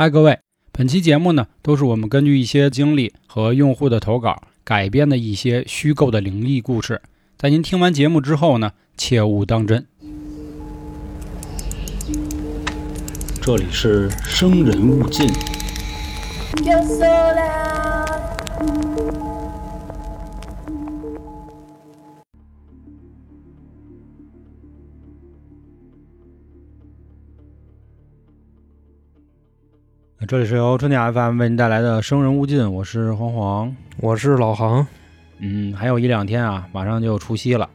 嗨，各位，本期节目呢，都是我们根据一些经历和用户的投稿改编的一些虚构的灵异故事。在您听完节目之后呢，切勿当真。这里是生人勿近。这里是由春点 FM 为您带来的《生人勿近》，我是黄黄。我是老航，嗯，还有一两天啊，马上就除夕了。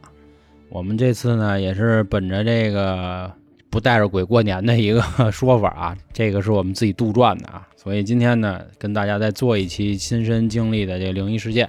我们这次呢，也是本着这个不带着鬼过年的一个 说法啊，这个是我们自己杜撰的啊，所以今天呢，跟大家再做一期亲身经历的这个灵异事件。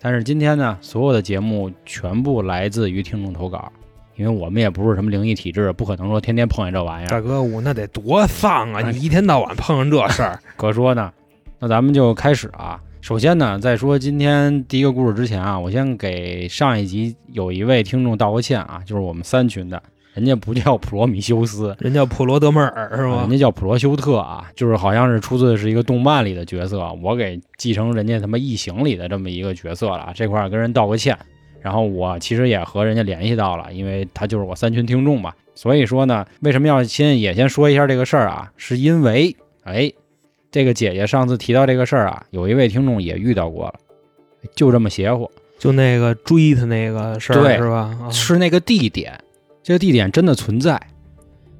但是今天呢，所有的节目全部来自于听众投稿，因为我们也不是什么灵异体质，不可能说天天碰见这玩意儿。大哥，我那得多丧啊！哎你一天到晚碰上这事儿，可说呢，那咱们就开始啊。首先呢，在说今天第一个故事之前啊，我先给上一集有一位听众道个歉啊，就是我们三群的，人家不叫普罗米修斯，人叫普罗德梅尔是吗人？家叫普罗修特啊，就是好像是出自是一个动漫里的角色，我给继承人家他妈异形里的这么一个角色了啊，这块儿跟人道个歉。然后我其实也和人家联系到了，因为他就是我三群听众嘛，所以说呢，为什么要先也先说一下这个事儿啊？是因为哎，这个姐姐上次提到这个事儿啊，有一位听众也遇到过了，就这么邪乎，就那个追他那个事对儿是吧？啊是那个地点，这个地点真的存在。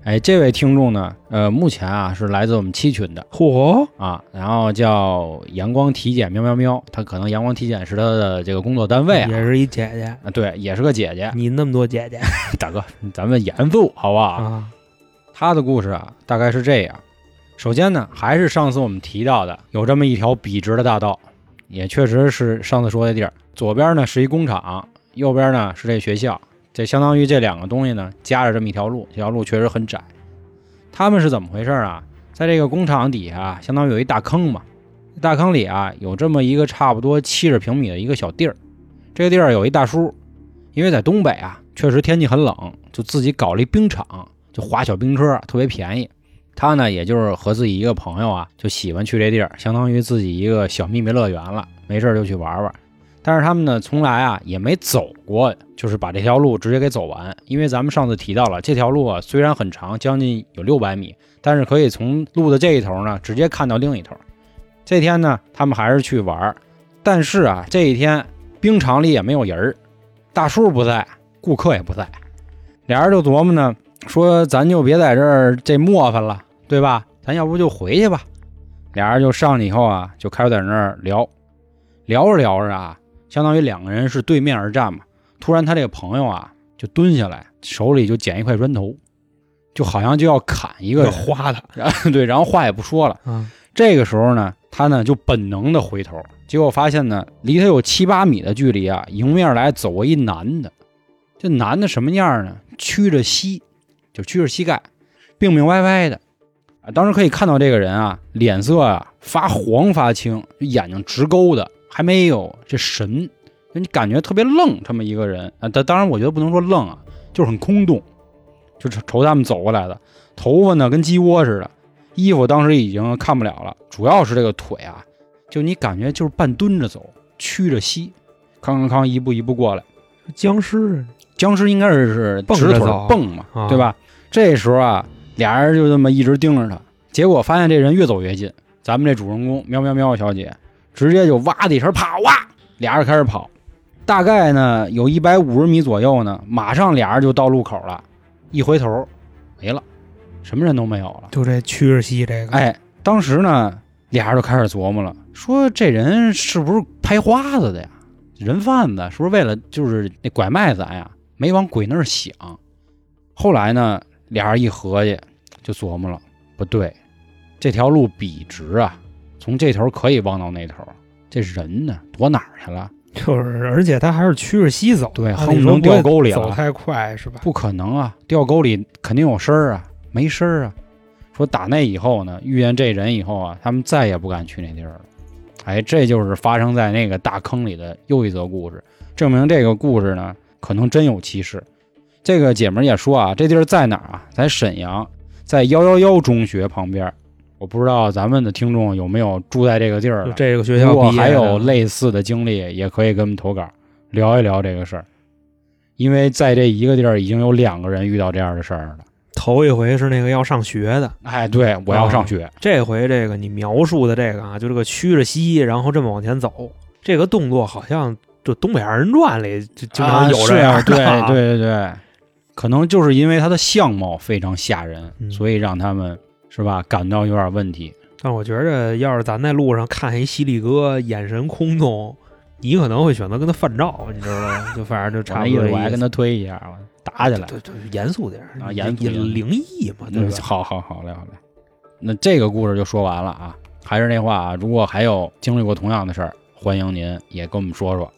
哎，这位听众呢，呃，目前啊是来自我们七群的嚯，啊，然后叫阳光体检喵喵喵，他可能阳光体检是他的这个工作单位啊，也是一姐姐，啊，对，也是个姐姐。你那么多姐姐 大哥，咱们严肃好不好？啊？他的故事啊，大概是这样。首先呢，还是上次我们提到的，有这么一条笔直的大道，也确实是上次说的地儿。左边呢是一工厂，右边呢是这学校，这相当于这两个东西呢夹着这么一条路，这条路确实很窄。他们是怎么回事啊？在这个工厂底下，相当于有一大坑嘛，大坑里啊有这么一个差不多七十平米的一个小地儿。这个地儿有一大叔，因为在东北啊，确实天气很冷，就自己搞了一冰场，就滑小冰车，特别便宜。他呢，也就是和自己一个朋友啊，就喜欢去这地儿，相当于自己一个小秘密乐园了。没事就去玩玩。但是他们呢，从来啊也没走过，就是把这条路直接给走完。因为咱们上次提到了，这条路啊虽然很长，将近有六百米，但是可以从路的这一头呢，直接看到另一头。这天呢，他们还是去玩儿，但是啊，这一天冰场里也没有人儿，大叔不在，顾客也不在，俩人就琢磨呢，说咱就别在这儿这磨翻了，对吧？咱要不就回去吧。俩人就上去以后啊，就开始在那儿聊，聊着聊着啊，相当于两个人是对面而战嘛。突然他这个朋友啊，就蹲下来，手里就捡一块砖头，就好像就要砍一个花他然后 对，然后话也不说了。嗯！这个时候呢，他呢就本能的回头，结果发现呢，离他有七八米的距离啊，迎面来走过一男的。这男的什么样呢？屈着膝，就屈着膝盖，病病歪歪的。啊，当时可以看到这个人啊，脸色啊发黄发青，眼睛直勾的，还没有这神，就你感觉特别愣，这么一个人啊。当当然，我觉得不能说愣啊，就是很空洞，就是朝他们走过来的，头发呢跟鸡窝似的，衣服当时已经看不了了，主要是这个腿啊，就你感觉就是半蹲着走，屈着膝，康康康一步一步过来。僵尸僵尸应该是是蹦直腿蹦嘛，啊对吧？这时候啊，俩人就这么一直盯着他，结果发现这人越走越近。咱们这主人公喵喵喵小姐直接就哇的一声跑啊，俩人开始跑，大概呢有一百五十米左右呢，马上俩人就到路口了，一回头没了，什么人都没有了。就这屈着膝这个，哎，当时呢，俩人就开始琢磨了，说这人是不是拍花子的呀？人贩子是不是为了就是那拐卖咱呀，没往鬼那儿想？后来呢，俩人一合计，就琢磨了，不对，这条路笔直啊，从这头可以望到那头，这人呢躲哪儿去了？就是，而且他还是屈着膝走，对按恨不能掉沟里了走太快是吧？不可能啊，掉沟里肯定有声儿啊，没声儿啊。说打那以后呢，遇见这人以后啊，他们再也不敢去那地儿了。哎，这就是发生在那个大坑里的又一则故事，证明这个故事呢可能真有其事。这个姐们儿也说啊，这地儿在哪儿啊？在沈阳，在幺幺幺中学旁边。我不知道咱们的听众有没有住在这个地儿的，这个学校如果毕业还有类似的经历，也可以给我们投稿聊一聊这个事儿。因为在这一个地儿已经有两个人遇到这样的事儿了。头一回是那个要上学的，哎，对，我要啊上学。这回这个你描述的这个啊，就这个曲着膝，然后这么往前走，这个动作好像就《东北二人转》里就经常有这样啊是的啊、啊对 对对对，可能就是因为他的相貌非常吓人，嗯所以让他们是吧感到有点问题。但我觉着，要是咱在路上看一犀利哥眼神空洞，你可能会选择跟他犯照，你知道吗？就反正就我差不多这意思。我还跟他推一下，我打起来。对对，严肃点儿啊严肃灵异嘛，对嗯，吧？好好好嘞好嘞。那这个故事就说完了啊。还是那话啊，如果还有经历过同样的事儿，欢迎您也跟我们说说。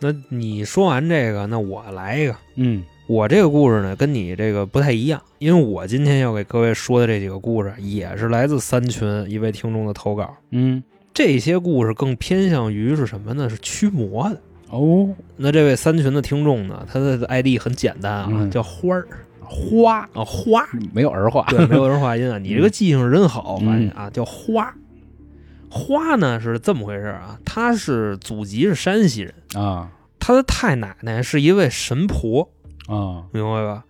那你说完这个，那我来一个。嗯我这个故事呢，跟你这个不太一样，因为我今天要给各位说的这几个故事，也是来自三群一位听众的投稿。嗯这些故事更偏向于是什么呢？是驱魔的。哦，那这位三群的听众呢，他的 ID 很简单啊，嗯叫花儿花啊，花。没有儿化。对，没有儿化音啊，你这个记性真好，我发现啊，叫花。花呢是这么回事啊，他是祖籍是山西人，啊他的太奶奶是一位神婆，啊明白吧？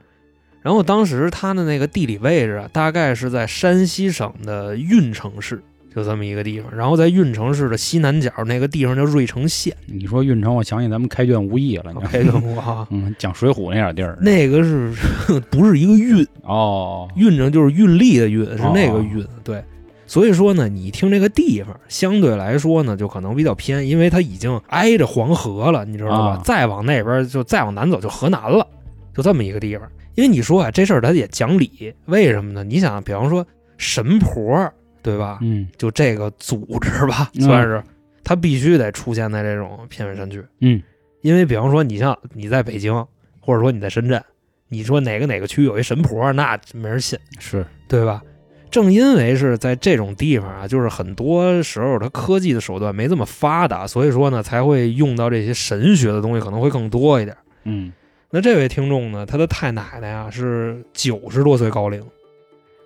然后当时他的那个地理位置啊，大概是在山西省的运城市，就这么一个地方。然后在运城市的西南角那个地方叫芮城县。你说运城，我想起咱们开卷无益了。你知道吗 OK 的哇，嗯，讲水浒那点地儿。那个是不是一个运？哦，运城就是运力的运，是那个哦运。对，所以说呢，你听这个地方相对来说呢，就可能比较偏，因为它已经挨着黄河了，你知道吧？啊再往那边就再往南走就河南了，就这么一个地方。因为你说啊，这事儿它也讲理，为什么呢？你想，比方说神婆，对吧？嗯就这个组织吧，嗯算是它必须得出现在这种偏远山区。嗯因为比方说，你像你在北京，或者说你在深圳，你说哪个哪个区有一神婆，那没人信。是对吧？正因为是在这种地方啊，就是很多时候它科技的手段没这么发达，所以说呢才会用到这些神学的东西可能会更多一点。嗯那这位听众呢，他的太奶奶啊是九十多岁高龄，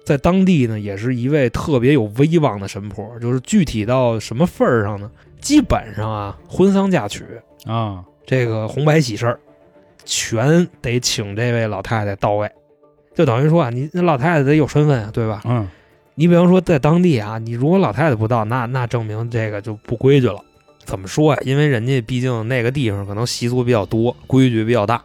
在当地呢也是一位特别有威望的神婆，就是具体到什么份儿上呢？基本上啊，婚丧嫁娶啊这个红白喜事儿，全得请这位老太太到位，就等于说啊，你那老太太得有身份啊，对吧？嗯你比方说在当地啊，你如果老太太不到，那那证明这个就不规矩了。怎么说呀？因为人家毕竟那个地方可能习俗比较多，规矩比较大，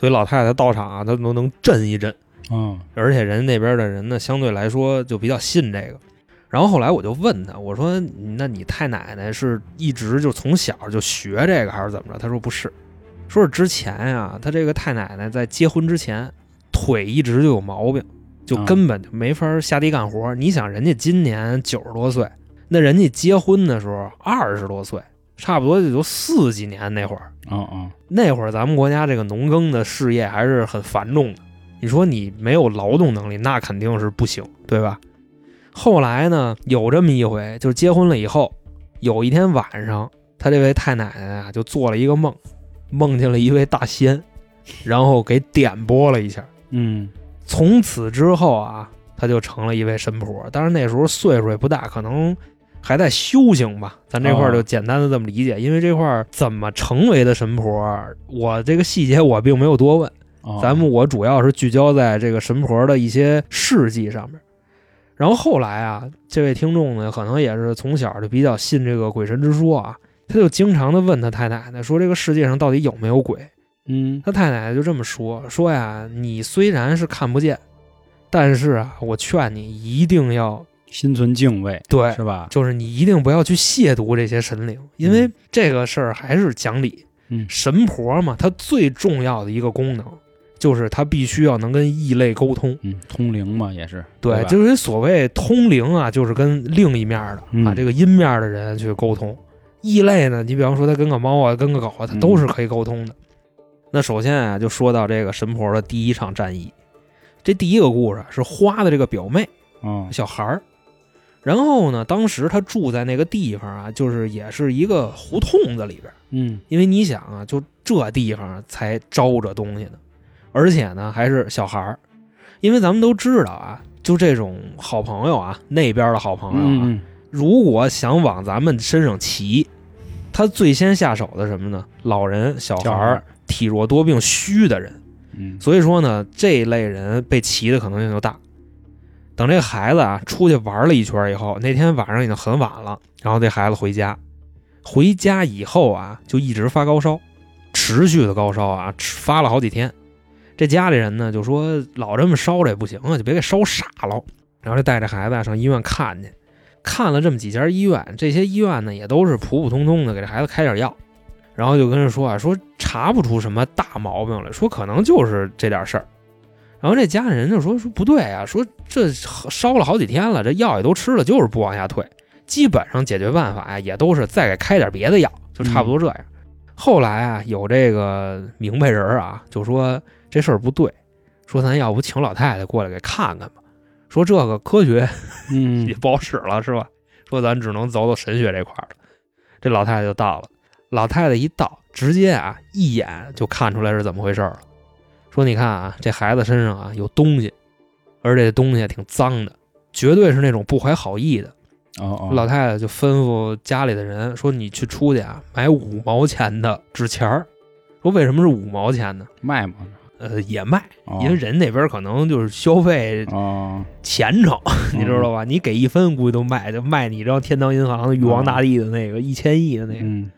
所以老太太到场啊，她都能震一震。嗯而且人家那边的人呢，相对来说就比较信这个。然后后来我就问他，我说：“那你太奶奶是一直就从小就学这个，还是怎么着？”他说：“不是，说是之前呀、他这个太奶奶在结婚之前腿一直就有毛病，就啊根本就没法下地干活。你想，人家今年九十多岁，那人家结婚的时候二十多岁，差不多也就四几年那会儿。嗯嗯那会儿咱们国家这个农耕的事业还是很繁重的。你说你没有劳动能力，那肯定是不行，对吧？后来呢，有这么一回，就是结婚了以后，有一天晚上，他这位太奶奶啊，就做了一个梦，梦见了一位大仙，然后给点拨了一下。嗯从此之后啊，他就成了一位神婆。当然那时候岁数也不大，可能还在修行吧。咱这块儿就简单的这么理解，因为这块儿怎么成为的神婆，我这个细节我并没有多问。哦咱们我主要是聚焦在这个神婆的一些事迹上面。然后后来啊，这位听众呢，可能也是从小就比较信这个鬼神之说啊，他就经常的问他太奶奶说：“这个世界上到底有没有鬼？”嗯他太奶奶就这么说：“说呀，你虽然是看不见，但是啊，我劝你一定要心存敬畏对，是吧？就是你一定不要去亵渎这些神灵，因为嗯这个事儿还是讲理。嗯神婆嘛，它最重要的一个功能就是它必须要能跟异类沟通。嗯，通灵嘛也是对，吧就是所谓通灵啊，就是跟另一面的、啊嗯这个阴面的人去沟通。异类呢，你比方说他跟个猫啊，跟个狗啊，他都是可以沟通的。那首先啊，就说到这个神婆的第一场战役。这第一个故事是花的这个表妹嗯小孩儿，然后呢，当时他住在那个地方啊，就是也是一个胡同子里边。嗯因为你想啊，就这地方才招着东西呢，而且呢还是小孩儿。因为咱们都知道啊，就这种好朋友啊，那边的好朋友啊，嗯如果想往咱们身上骑，他最先下手的什么呢？老人、小孩体弱多病、虚的人。嗯所以说呢，这一类人被骑的可能性就大。等这孩子啊出去玩了一圈以后，那天晚上已经很晚了，然后这孩子回家，回家以后啊就一直发高烧，持续的高烧啊，发了好几天。这家里人呢就说老这么烧着也不行啊，就别给烧傻了。然后就带着孩子上医院看去，看了这么几家医院，这些医院呢也都是普普通通的给这孩子开点药，然后就跟人说啊，说查不出什么大毛病来，说可能就是这点事儿。然后这家里人就说说不对啊，说这烧了好几天了，这药也都吃了，就是不往下退。基本上解决办法呀，也都是再给开点别的药，就差不多这样。后来啊，有这个明白人啊，就说这事儿不对，说咱要不请老太太过来给看看吧。说这个科学嗯 也不好使了，是吧？说咱只能走走神学这块儿了。这老太太就到了，老太太一到，直接啊一眼就看出来是怎么回事了。说你看啊，这孩子身上啊有东西，而这东西挺脏的，绝对是那种不怀好意的。哦哦，老太太就吩咐家里的人说：“你去出去啊，买五毛钱的纸钱儿。”说为什么是五毛钱呢？卖吗，呃，也卖，哦因为人那边可能就是消费哦，虔诚，你知道吧？你给一分，估计都卖，就卖你张天堂银行的玉皇大帝的那个一千亿的那个。嗯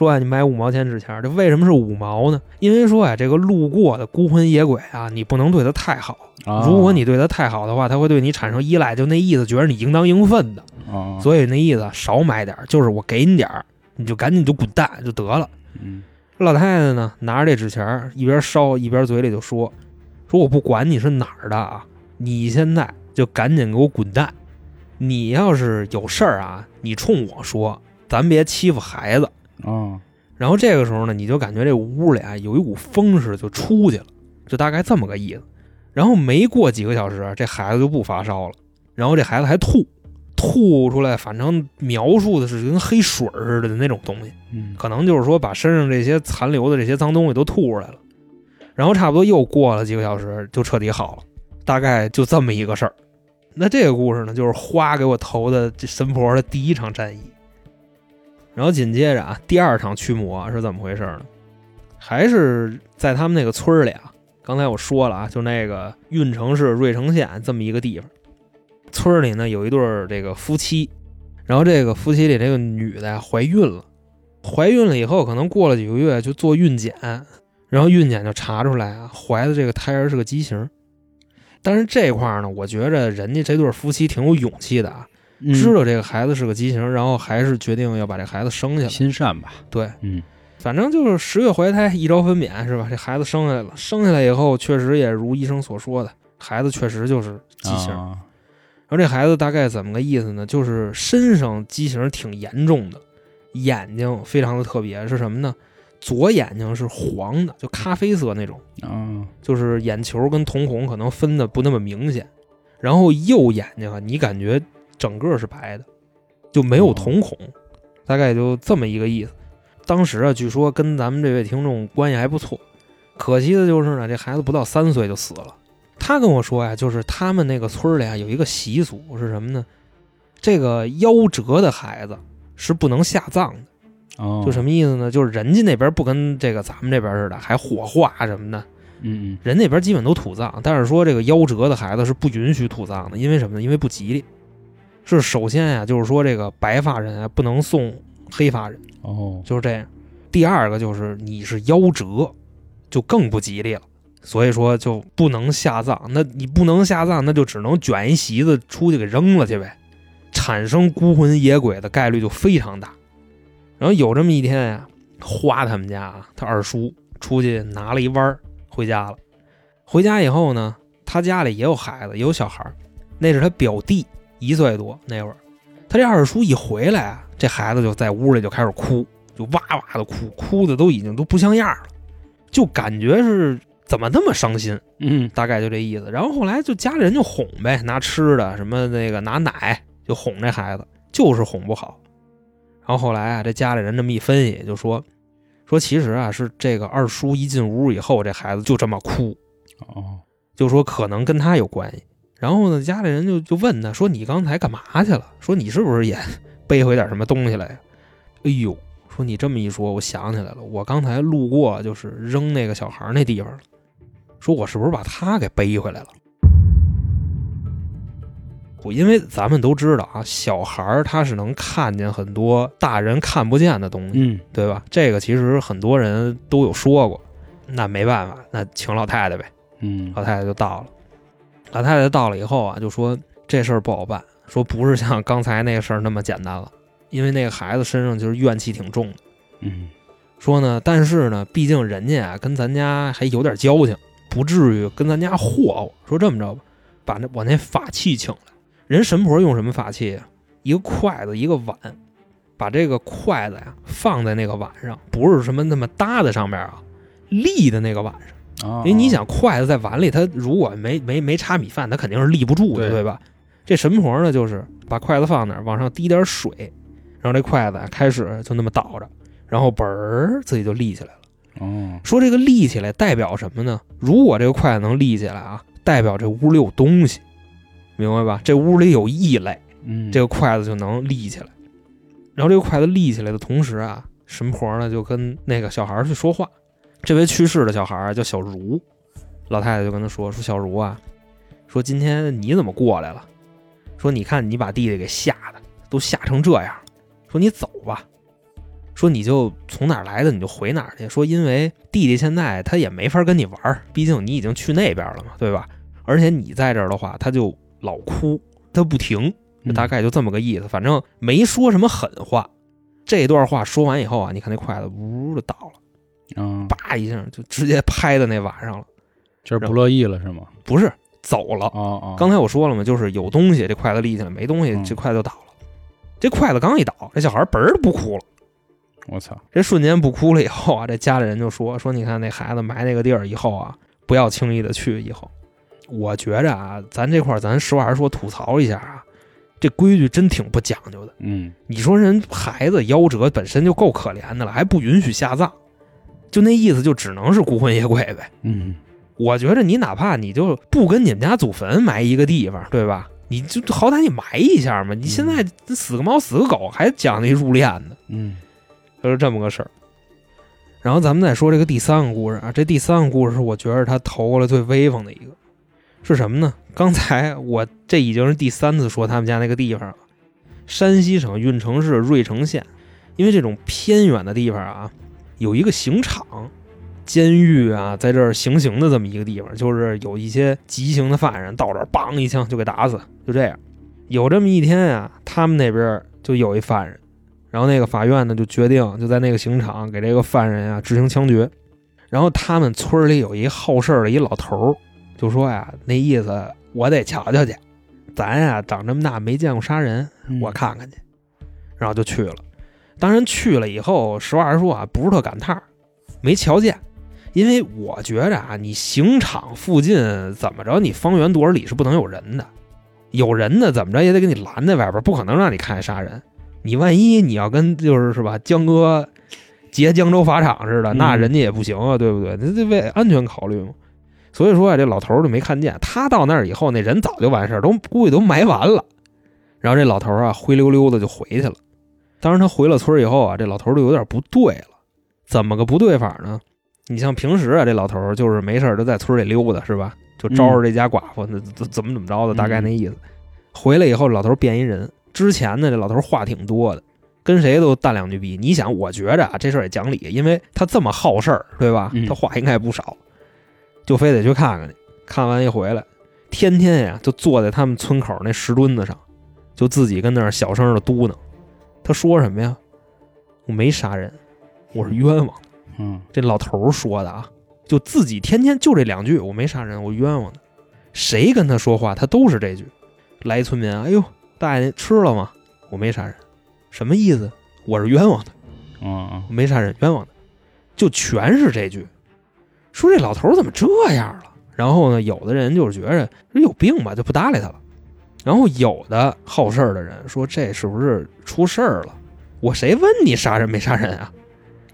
说啊，你买五毛钱纸钱儿，这为什么是五毛呢？因为说啊、这个路过的孤魂野鬼啊，你不能对他太好。哦如果你对他太好的话，他会对你产生依赖，就那意思，觉得你应当应分的。哦，所以那意思少买点儿，就是我给你点儿，你就赶紧就滚蛋就得了。嗯老太太呢，拿着这纸钱儿，一边烧一边嘴里就说：“说我不管你是哪儿的啊，你现在就赶紧给我滚蛋！你要是有事儿啊，你冲我说，咱别欺负孩子。哦，”然后这个时候呢，你就感觉这屋里啊有一股风似的就出去了，就大概这么个意思。然后没过几个小时，这孩子就不发烧了，然后这孩子还吐，吐出来，反正描述的是跟黑水似的那种东西。嗯可能就是说把身上这些残留的这些脏东西都吐出来了，然后差不多又过了几个小时，就彻底好了，大概就这么一个事儿。那这个故事呢，就是花给我投的这神婆的第一场战役。然后紧接着啊，第二场驱魔是怎么回事呢？还是在他们那个村里啊。刚才我说了啊，就那个运城市芮城县这么一个地方，村里呢有一对这个夫妻，然后这个夫妻里这个女的怀孕了。怀孕了以后，可能过了几个月就做孕检，然后孕检就查出来啊，怀的这个胎儿是个畸形。但是这块儿呢，我觉着人家这对夫妻挺有勇气的啊，嗯知道这个孩子是个畸形，然后还是决定要把这孩子生下来。心善吧，对，嗯反正就是十月怀胎，一朝分娩，是吧？这孩子生下来了，生下来以后，确实也如医生所说的，孩子确实就是畸形。啊然后这孩子大概怎么个意思呢？就是身上畸形挺严重的，眼睛非常的特别，是什么呢？左眼睛是黄的，就咖啡色那种，啊就是眼球跟瞳孔可能分的不那么明显。然后右眼睛啊，你感觉整个是白的，就没有瞳孔，大概就这么一个意思。当时啊，据说跟咱们这位听众关系还不错，可惜的就是呢，这孩子不到三岁就死了。他跟我说呀，就是他们那个村里啊有一个习俗是什么呢？这个夭折的孩子是不能下葬的。哦，就什么意思呢？就是人家那边不跟这个咱们这边似的，还火化什么的，嗯人那边基本都土葬。但是说这个夭折的孩子是不允许土葬的，因为什么呢？因为不吉利。是首先呀，就是说这个白发人啊不能送黑发人，嗯哦就是这样。第二个就是你是夭折，就更不吉利了。所以说就不能下葬，那你不能下葬，那就只能卷一席子出去给扔了去呗，产生孤魂野鬼的概率就非常大。然后有这么一天呀，花他们家啊，他二叔出去拿了一弯儿回家了。回家以后呢，他家里也有孩子，也有小孩儿，那是他表弟，一岁多那会儿。他这二叔一回来啊，这孩子就在屋里就开始哭，就哇哇的哭，哭的都已经都不像样了，就感觉是怎么那么伤心，嗯大概就这意思。然后后来就家里人就哄呗，拿吃的什么那个拿奶就哄这孩子，就是哄不好。然后后来啊，这家里人这么一分析，就说说其实啊是这个二叔一进屋以后，这孩子就这么哭，哦就说可能跟他有关系。然后呢，家里人就就问他说：“你刚才干嘛去了？说你是不是也 背回点什么东西来呀？”哎呦，说你这么一说，我想起来了，我刚才路过就是扔那个小孩那地方了。说我是不是把他给背回来了？我，因为咱们都知道啊，小孩儿他是能看见很多大人看不见的东西，嗯对吧？这个其实很多人都有说过。那没办法，那请老太太呗。嗯老太太就到了，老太太到了以后啊，就说这事儿不好办，说不是像刚才那个事儿那么简单了，因为那个孩子身上就是怨气挺重的。嗯说呢，但是呢，毕竟人家啊跟咱家还有点交情，不至于跟咱家霍霍。说这么着吧，把那我那法器请来。人神婆用什么法器啊？一个筷子，一个碗，把这个筷子呀放在那个碗上，不是什么那么搭在上面啊，立的那个碗上。啊，因为你想，筷子在碗里，它如果没没没插米饭，它肯定是立不住的，对对吧？这神婆呢，就是把筷子放那儿，往上滴点水，然后这筷子啊开始就那么倒着，然后嘣儿自己就立起来了。哦，说这个立起来代表什么呢？如果这个筷子能立起来啊，代表这屋里有东西，明白吧？这屋里有异类，嗯，这个筷子就能立起来。然后这个筷子立起来的同时啊，神婆呢就跟那个小孩儿去说话。这位去世的小孩叫小茹，老太太就跟他说：“说小茹啊，说今天你怎么过来了？说你看你把弟弟给吓的都吓成这样，说你走吧，说你就从哪儿来的你就回哪儿去。说因为弟弟现在他也没法跟你玩儿，毕竟你已经去那边了嘛，对吧？而且你在这儿的话，他就老哭，他不停。”嗯大概就这么个意思，反正没说什么狠话。这段话说完以后啊，你看那筷子呜就倒了，啊，叭一下就直接拍在那碗上了。就是不乐意了是吗？不是走了。哦哦，刚才我说了嘛，就是有东西这筷子立起来，没东西嗯这筷子就倒了。这筷子刚一倒，这小孩嘣儿不哭了。我操，这瞬间不哭了以后啊，这家里人就说说你看那孩子埋那个地儿以后啊，不要轻易的去。以后，我觉着啊，咱这块儿咱实话实说吐槽一下啊，这规矩真挺不讲究的。嗯你说人孩子夭折本身就够可怜的了，还不允许下葬，就那意思，就只能是孤魂野鬼呗。嗯我觉着你哪怕你就不跟你们家祖坟埋一个地方，对吧？你就好歹你埋一下嘛。你现在死个猫死个狗还讲那入殓呢，嗯就是这么个事儿。然后咱们再说这个第三个故事啊，这第三个故事是我觉得他投过来最威风的一个，是什么呢？刚才我这已经是第三次说他们家那个地方了，山西省运城市芮城县，因为这种偏远的地方啊，有一个刑场、监狱啊，在这儿行刑的这么一个地方，就是有一些极刑的犯人到这儿梆一枪就给打死，就这样。有这么一天啊，他们那边就有一犯人。然后那个法院呢就决定就在那个刑场给这个犯人啊执行枪决。然后他们村里有一好事儿的一老头儿，就说呀，那意思我得瞧瞧去，咱呀长这么大没见过杀人，嗯我看看去。然后就去了。当然去了以后，实话实说啊，不是特赶趟儿，没瞧见。因为我觉着啊，你刑场附近怎么着，你方圆多少里是不能有人的，有人的怎么着也得给你拦在外边，不可能让你看见杀人。你万一你要跟就是是吧，江哥劫江州法场似的，嗯那人家也不行啊，对不对？那得为安全考虑嘛。所以说啊，这老头儿就没看见，他到那儿以后，那人早就完事儿，都估计都埋完了。然后这老头儿啊，灰溜溜的就回去了。当然，他回了村儿以后啊，这老头儿就有点不对了。怎么个不对法呢？你像平时啊，这老头儿就是没事儿就在村里溜达，是吧？就招着这家寡妇，那怎怎么怎么着的，大概那意思。回来以后，老头儿变一人。之前呢，这老头儿话挺多的，跟谁都淡两句逼。你想，我觉着啊，这事儿也讲理，因为他这么好事儿，对吧嗯？他话应该不少，就非得去看看去。看完一回来，天天呀就坐在他们村口那石墩子上，就自己跟那儿小声的嘟囔。他说什么呀？我没杀人，我是冤枉的。嗯这老头儿说的啊，就自己天天就这两句，我没杀人，我冤枉的。谁跟他说话，他都是这句。来一村民，哎呦，大爷吃了吗？我没杀人，什么意思？我是冤枉的，嗯我没杀人，冤枉的，就全是这句。说这老头儿怎么这样了？然后呢，有的人就是觉着这有病吧，就不搭理他了。然后有的好事儿的人说，这是不是出事儿了？我谁问你杀人没杀人啊？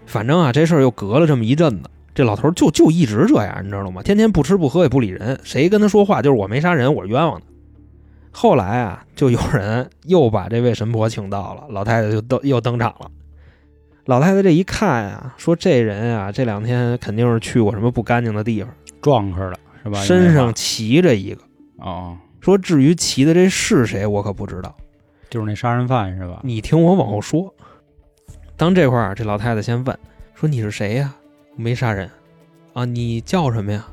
反正啊，这事儿又隔了这么一阵子，这老头儿就就一直这样，你知道吗？天天不吃不喝也不理人，谁跟他说话就是我没杀人，我是冤枉的。后来啊，就有人又把这位神婆请到了，老太太就登又登场了。老太太这一看啊，说这人啊，这两天肯定是去过什么不干净的地方，撞上了是吧？身上骑着一个。哦，说至于骑的这是谁，我可不知道。就是那杀人犯是吧？你听我往后说。当这块儿，这老太太先问说：“你是谁呀？没杀人啊？你叫什么呀？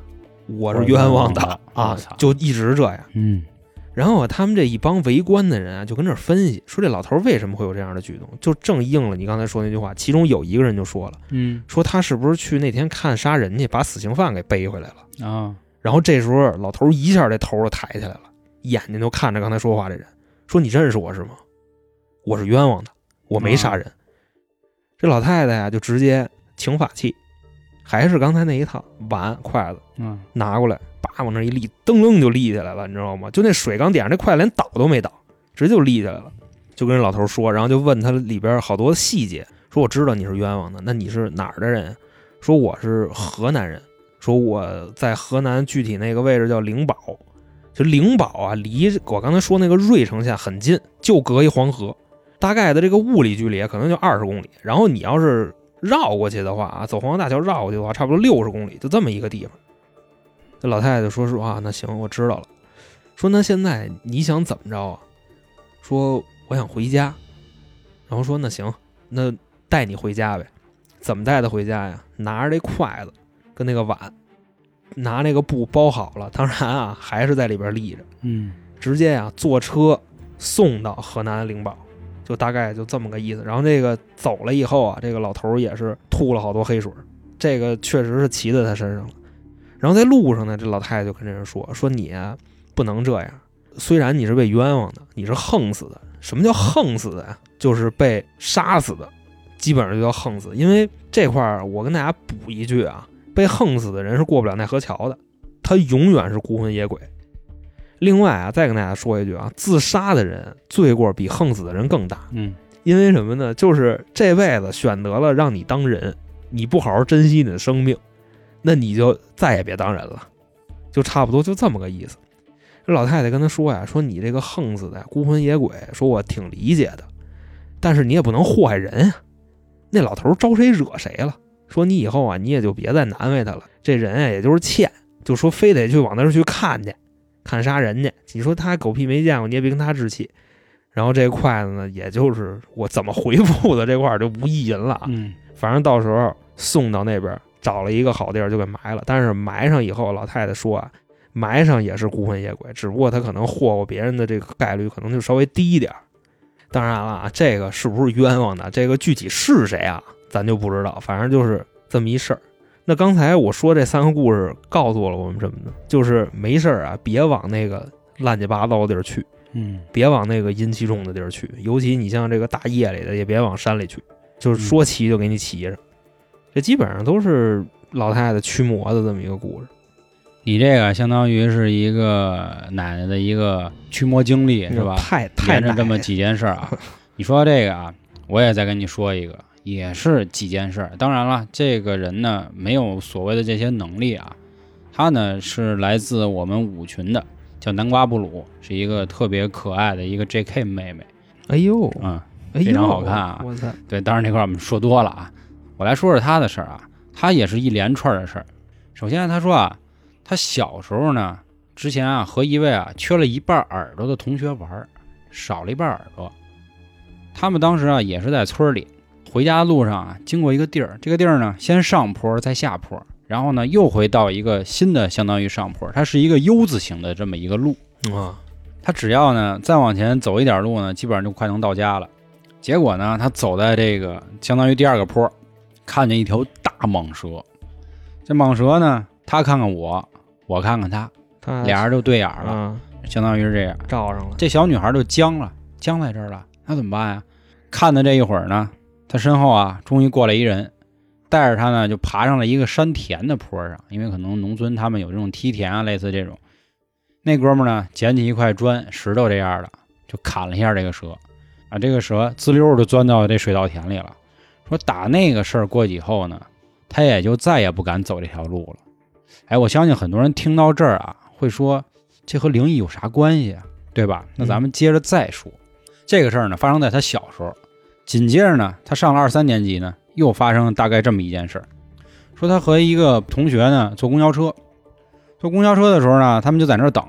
我是冤枉的啊！”就一直这样。嗯然后啊，他们这一帮围观的人啊，就跟这儿分析说这老头儿为什么会有这样的举动，就正应了你刚才说那句话。其中有一个人就说了，嗯说他是不是去那天看杀人去，把死刑犯给背回来了？啊然后这时候老头儿一下这头儿就抬起来了，眼睛就看着刚才说话这人，说你认识我是吗？我是冤枉的，我没杀人。这老太太呀，就直接请法器，还是刚才那一套碗筷子嗯拿过来，叭往那一立，噔噔就立起来了，你知道吗？就那水刚点上那筷子连倒都没倒，直接就立起来了，就跟人老头说，然后就问他里边好多细节，说我知道你是冤枉的，那你是哪儿的人？说我是河南人，说我在河南具体那个位置叫灵宝，就灵宝啊，离我刚才说那个芮城县很近，就隔一黄河，大概的这个物理距离可能就二十公里，然后你要是绕过去的话啊，走黄河大桥绕过去的话，差不多六十公里，就这么一个地方。这老太太就说是啊，那行，我知道了。说那现在你想怎么着啊？说我想回家，然后说那行，那带你回家呗。怎么带他回家呀？拿着这筷子跟那个碗，拿那个布包好了，当然啊，还是在里边立着，嗯直接啊坐车送到河南灵宝，就大概就这么个意思。然后这个走了以后啊，这个老头儿也是吐了好多黑水儿，这个确实是骑在他身上了。然后在路上呢，这老太太就跟这人说：“说你啊不能这样，虽然你是被冤枉的，你是横死的。什么叫横死的呀？就是被杀死的，基本上就叫横死。因为这块儿我跟大家补一句啊，被横死的人是过不了奈何桥的，他永远是孤魂野鬼。另外啊，再跟大家说一句啊，自杀的人罪过比横死的人更大。嗯因为什么呢？就是这辈子选择了让你当人，你不好好珍惜你的生命，那你就再也别当人了，就差不多就这么个意思。这老太太跟他说呀，说你这个横死的孤魂野鬼，说我挺理解的，但是你也不能祸害人呀。那老头招谁惹谁了？说你以后啊，你也就别再难为他了。这人啊，也就是欠，就说非得去往那儿去看去，看杀人去。你说他狗屁没见过，你也别跟他置气。然后这筷子呢，也就是我怎么回复的这块儿就无意淫了啊。嗯反正到时候送到那边，找了一个好地儿就给埋了。但是埋上以后，老太太说啊，埋上也是孤魂野鬼，只不过他可能祸过别人的这个概率可能就稍微低一点儿。当然了啊，这个是不是冤枉的，这个具体是谁啊，咱就不知道。反正就是这么一事儿。那刚才我说这三个故事告诉了我们什么呢？就是没事儿啊，别往那个乱七八糟的地儿去。嗯别往那个阴气重的地儿去，尤其你像这个大夜里的，也别往山里去，就是说骑就给你骑上。这基本上都是老太太驱魔的这么一个故事。你这个相当于是一个奶奶的一个驱魔经历是吧？太太这么几件事儿啊。你说这个啊，我也再跟你说一个，也是几件事儿。当然了，这个人呢没有所谓的这些能力啊，他呢是来自我们五群的，叫南瓜布鲁，是一个特别可爱的一个 J.K. 妹妹，哎呦，嗯，非常好看啊我操，对，当然这块儿我们说多了啊，我来说说他的事儿啊，他也是一连串的事儿。首先他说啊，他小时候呢，之前啊和一位啊缺了一半耳朵的同学玩儿，少了一半耳朵。他们当时啊也是在村里，回家的路上啊经过一个地儿，这个地儿呢先上坡再下坡，然后呢又回到一个新的相当于上坡，它是一个 U 字形的这么一个路。啊，他只要呢再往前走一点路呢，基本上就快能到家了。结果呢，他走在这个相当于第二个坡，看见一条大蟒蛇。这蟒蛇呢，他看看我，我看看他，他俩人就对眼儿了，啊相当于是这样。照上了，这小女孩就僵了，僵在这儿了，那怎么办呀？看的这一会儿呢，他身后啊，终于过来一人，带着他呢就爬上了一个山田的坡上，因为可能农村他们有这种梯田啊，类似这种。那哥们呢，捡起一块砖、石头这样的，就砍了一下这个蛇，啊，这个蛇滋溜就钻到这水稻田里了。说打那个事儿过去以后呢，他也就再也不敢走这条路了。哎，我相信很多人听到这儿啊，会说这和灵异有啥关系啊？对吧？那咱们接着再说，这个事儿呢发生在他小时候，紧接着呢他上了二三年级呢，又发生了大概这么一件事儿，说他和一个同学呢坐公交车，坐公交车的时候呢，他们就在那儿等，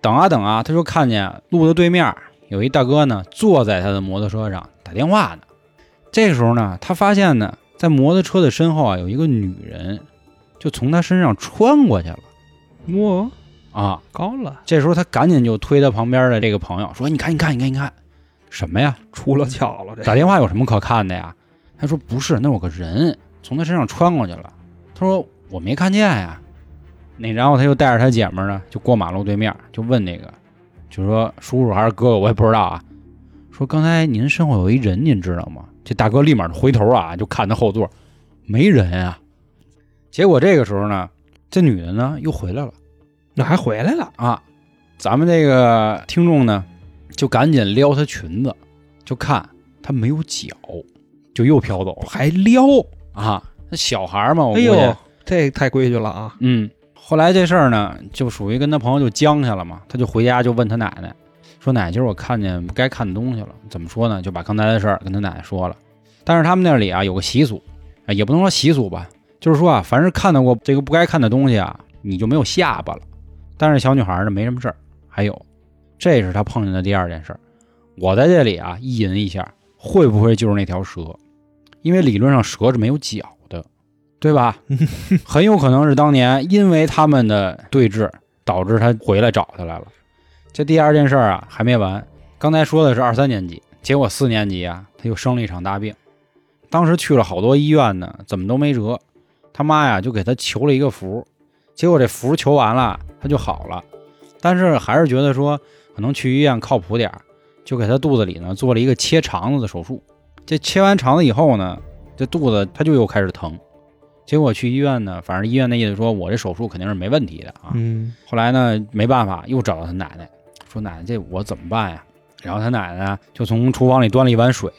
等啊等啊，他就看见路的对面有一大哥呢坐在他的摩托车上打电话呢。这个时候呢，他发现呢，在摩托车的身后啊有一个女人，就从他身上穿过去了哇，啊。高了，这时候他赶紧就推他旁边的这个朋友说：“你看，你看，你看，你看，什么呀？出了窍了，这打电话有什么可看的呀？”他说：“不是，那有个人从他身上穿过去了。”他说：“我没看见呀。”那然后他就带着他姐们儿呢，就过马路对面，就问那个，就说叔叔还是哥哥，我也不知道啊。说刚才您身后有一人，您知道吗？这大哥立马就回头啊，就看他后座，没人啊。结果这个时候呢，这女的呢又回来了。那还回来了，啊，咱们这个听众呢，就赶紧撩她裙子，就看她没有脚，就又飘走了还撩，啊。那小孩嘛，我估计，哎呦，这太规矩了啊！嗯。后来这事儿呢，就属于跟他朋友就僵下了嘛，他就回家就问他奶奶，说奶奶，今儿我看见不该看的东西了，怎么说呢？就把刚才的事儿跟他奶奶说了。但是他们那里啊有个习俗，啊也不能说习俗吧，就是说啊，凡是看到过这个不该看的东西啊，你就没有下巴了。但是小女孩呢没什么事儿。还有，这是他碰见的第二件事儿。我在这里啊意淫一下，会不会就是那条蛇？因为理论上蛇是没有脚的，对吧？很有可能是当年因为他们的对峙，导致他回来找他来了。这第二件事儿啊还没完，刚才说的是二三年级，结果四年级啊他又生了一场大病，当时去了好多医院呢，怎么都没辙。他妈呀就给他求了一个符，结果这符求完了他就好了，但是还是觉得说可能去医院靠谱点儿，就给他肚子里呢做了一个切肠子的手术。这切完肠子以后呢，这肚子他就又开始疼。结果去医院呢，反正医院那意思说我这手术肯定是没问题的啊。嗯，后来呢，没办法，又找到他奶奶，说奶奶这我怎么办呀？然后他奶奶呢就从厨房里端了一碗水，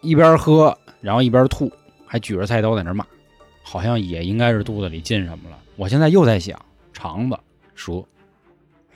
一边喝，然后一边吐，还举着菜刀在那骂，好像也应该是肚子里进什么了。我现在又在想，肠子、蛇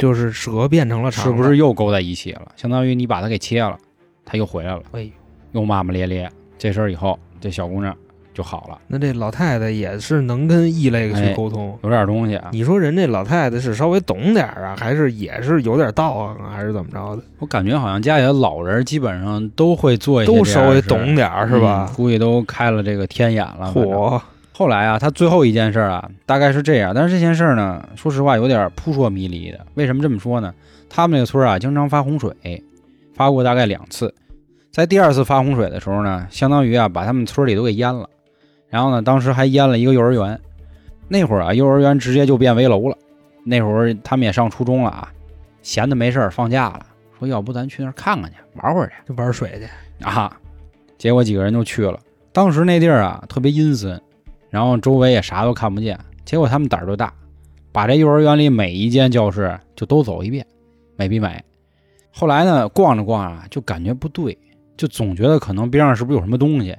就是蛇变成了肠子，是不是又勾在一起了？相当于你把它给切了，它又回来了，哎，又骂骂咧咧。这事儿以后，这小姑娘就好了，那这老太太也是能跟异类去哎沟通。有点东西啊。你说人这老太太是稍微懂点儿啊，还是也是有点道行啊，还是怎么着的？我感觉好像家里的老人基本上都会做一些都稍微懂点儿是吧嗯？估计都开了这个天眼了。嚯，后来啊，他最后一件事儿啊，大概是这样，但是这件事儿呢，说实话有点扑朔迷离的。为什么这么说呢？他们那个村儿啊，经常发洪水，发过大概两次。在第二次发洪水的时候呢，相当于啊把他们村里都给淹了，然后呢，当时还淹了一个幼儿园。那会儿啊，幼儿园直接就变危楼了。那会儿他们也上初中了啊，闲的没事儿放假了，说要不咱去那儿看看去，玩会儿去。就玩水去，啊，结果几个人就去了。当时那地儿啊特别阴森，然后周围也啥都看不见。结果他们胆儿就大，把这幼儿园里每一间教室就都走一遍，美比美。后来呢，逛着逛着就感觉不对，就总觉得可能边上是不是有什么东西。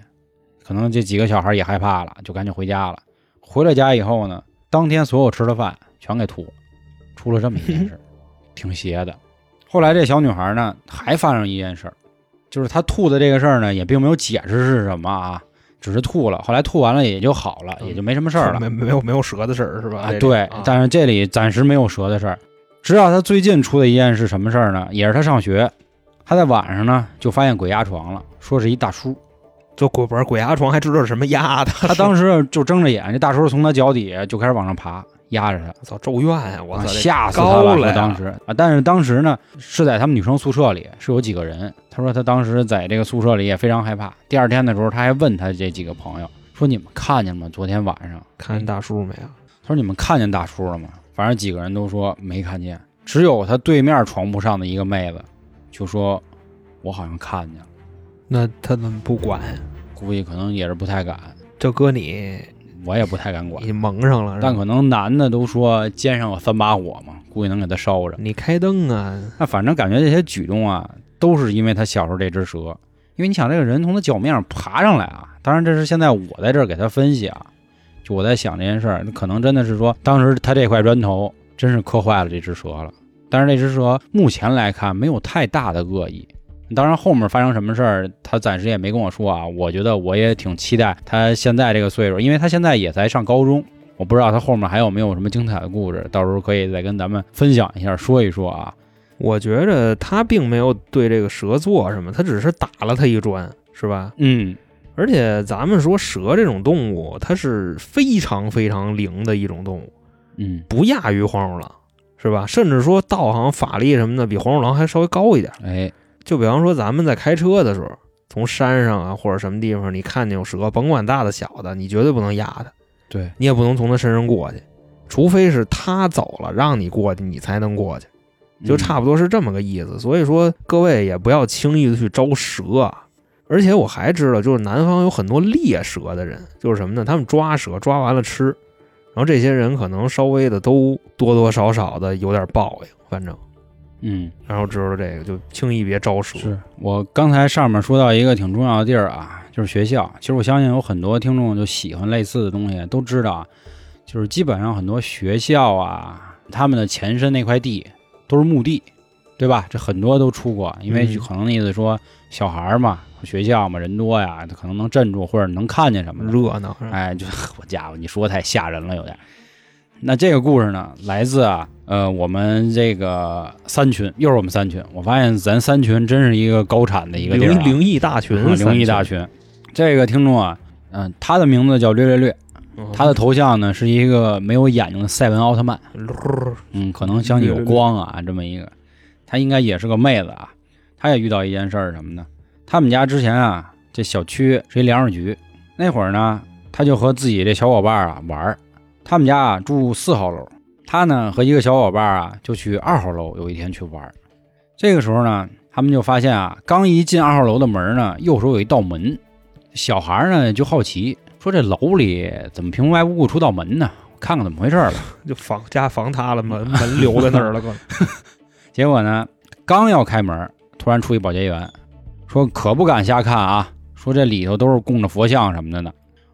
可能这几个小孩也害怕了，就赶紧回家了。回了家以后呢，当天所有吃的饭全给吐了，出了这么一件事，挺邪的。后来这小女孩呢还发生一件事儿，就是她吐的这个事儿呢，也并没有解释是什么啊，只是吐了。后来吐完了也就好了，嗯也就没什么事儿了没没有没有蛇的事儿是吧？啊。对啊，但是这里暂时没有蛇的事儿。直到他最近出的一件是什么事儿呢？也是他上学，他在晚上呢就发现鬼压床了，说是一大叔。就鬼玩鬼压床还知道是什么压的，他当时就睁着眼，这大叔从他脚底下就开始往上爬，压着他。操咒怨啊！我吓死他了！高了当时啊，但是当时呢是在他们女生宿舍里是有几个人。他说他当时在这个宿舍里也非常害怕。第二天的时候，他还问他这几个朋友说：“你们看见吗？昨天晚上？”看见大叔没有？他说：“你们看见大叔了吗？”反正几个人都说没看见，只有他对面床铺上的一个妹子就说：“我好像看见了。那他怎么不管？”估计可能也是不太敢，这搁你我也不太敢管你。蒙上了，但可能男的都说肩上有三把火嘛，估计能给他烧着。你开灯啊，那反正感觉这些举动啊，都是因为他小时候这只蛇。因为你想，这个人从他脚面上爬上来啊，当然这是现在我在这儿给他分析啊，就我在想这件事儿，可能真的是说，当时他这块砖头真是磕坏了这只蛇了。但是那只蛇目前来看没有太大的恶意。当然，后面发生什么事儿，他暂时也没跟我说啊。我觉得我也挺期待他现在这个岁数，因为他现在也才上高中，我不知道他后面还有没有什么精彩的故事，到时候可以再跟咱们分享一下，说一说啊。我觉着他并没有对这个蛇做什么，他只是打了他一砖，是吧？嗯，而且咱们说蛇这种动物，它是非常非常灵的一种动物，嗯，不亚于黄鼠狼，是吧？甚至说道行、法力什么的，比黄鼠狼还稍微高一点。哎，就比方说咱们在开车的时候，从山上啊或者什么地方，你看见有蛇，甭管大的小的，你绝对不能压它，对，你也不能从它身上过去，除非是它走了让你过去，你才能过去。就差不多是这么个意思。所以说，各位也不要轻易的去招蛇啊。而且我还知道，就是南方有很多猎蛇的人，就是什么呢？他们抓蛇抓完了吃，然后这些人可能稍微的都多多少少的有点报应，反正，嗯，然后知道这个就轻易别招蛇。是我刚才上面说到一个挺重要的地儿啊，就是学校。其实我相信有很多听众就喜欢类似的东西，都知道啊，就是基本上很多学校啊，他们的前身那块地都是墓地，对吧？这很多都出过，因为嗯可能那意思说小孩儿嘛，学校嘛，人多呀，他可能能镇住或者能看见什么。热闹，哎，就 我家伙，你说太吓人了，有点。那这个故事呢，来自啊，呃，我们这个三群，又是我们三群。我发现咱三群真是一个高产的一个地儿、啊，灵灵异大群，啊灵异大群。这个听众啊，嗯、他的名字叫略略略，他的头像呢是一个没有眼睛的赛文奥特曼，嗯，可能相信有光啊，这么一个，他应该也是个妹子啊。他也遇到一件事儿什么呢？他们家之前啊，这小区是一粮食局，那会儿呢，他就和自己这小伙伴啊玩儿。他们家啊住四号楼，他呢和一个小伙伴啊就去二号楼，有一天去玩儿。这个时候呢，他们就发现啊，刚一进二号楼的门呢，右手有一道门。小孩呢就好奇说：“这楼里怎么平白无故出道门呢？我 看看怎么回事儿吧。”就房家房塌了，门门留在那儿了，结果呢，刚要开门，突然出一保洁员，说可不敢瞎看啊，说这里头都是供着佛像什么的呢。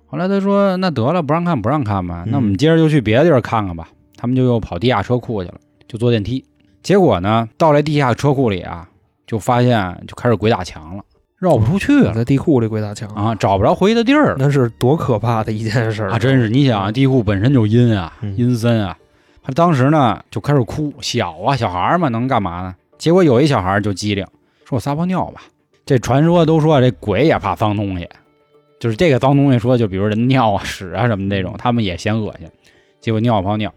后来他说那得了，不让看不让看吧，那我们接着就去别的地儿看看吧。他们就又跑地下车库去了，就坐电梯。结果呢，到了地下车库里啊，就发现就开始鬼打墙了，绕不出去了在地库里鬼打墙，啊，找不着回去的地儿了。那是多可怕的一件事儿啊，真是你想啊，地库本身就阴啊，嗯阴森啊。他当时呢就开始哭，小啊，小孩儿嘛，能干嘛呢？结果有一小孩儿就机灵，说我撒泡尿吧。这传说都说这鬼也怕脏东西，就是这个脏东西说，就比如人尿啊、屎啊什么这种，他们也嫌恶心。结果尿泡尿，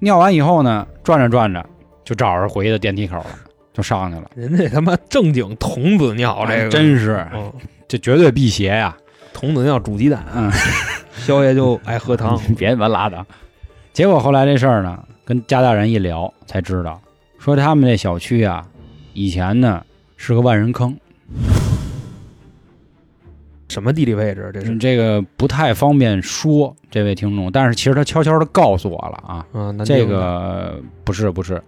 尿完以后呢，转着转着就找着回的电梯口了，就上去了。人家他妈正经童子尿，这个哎真是，嗯，这绝对辟邪呀！童子尿煮鸡蛋，嗯，宵夜就爱喝汤，别他妈拉倒。结果后来这事儿呢，跟家大人一聊才知道，说他们这小区啊，以前呢是个万人坑，什么地理位置？这是这个不太方便说，这位听众，但是其实他悄悄的告诉我了啊，啊，这个不是不是，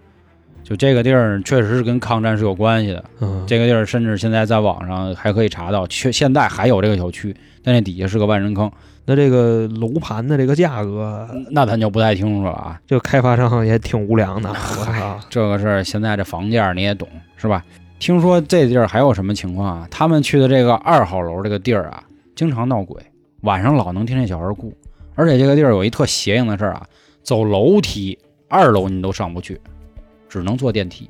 就这个地儿确实是跟抗战是有关系的。嗯，这个地儿甚至现在在网上还可以查到，确现在还有这个小区，但那底下是个万人坑，那这个楼盘的这个价格，那咱就不太清楚了啊。这个开发商也挺无良的，我操，这个事儿现在这房价你也懂是吧？听说这地儿还有什么情况啊？他们去的这个二号楼这个地儿啊，经常闹鬼，晚上老能听见小孩哭，而且这个地儿有一特邪性的事儿啊，走楼梯二楼你都上不去，只能坐电梯。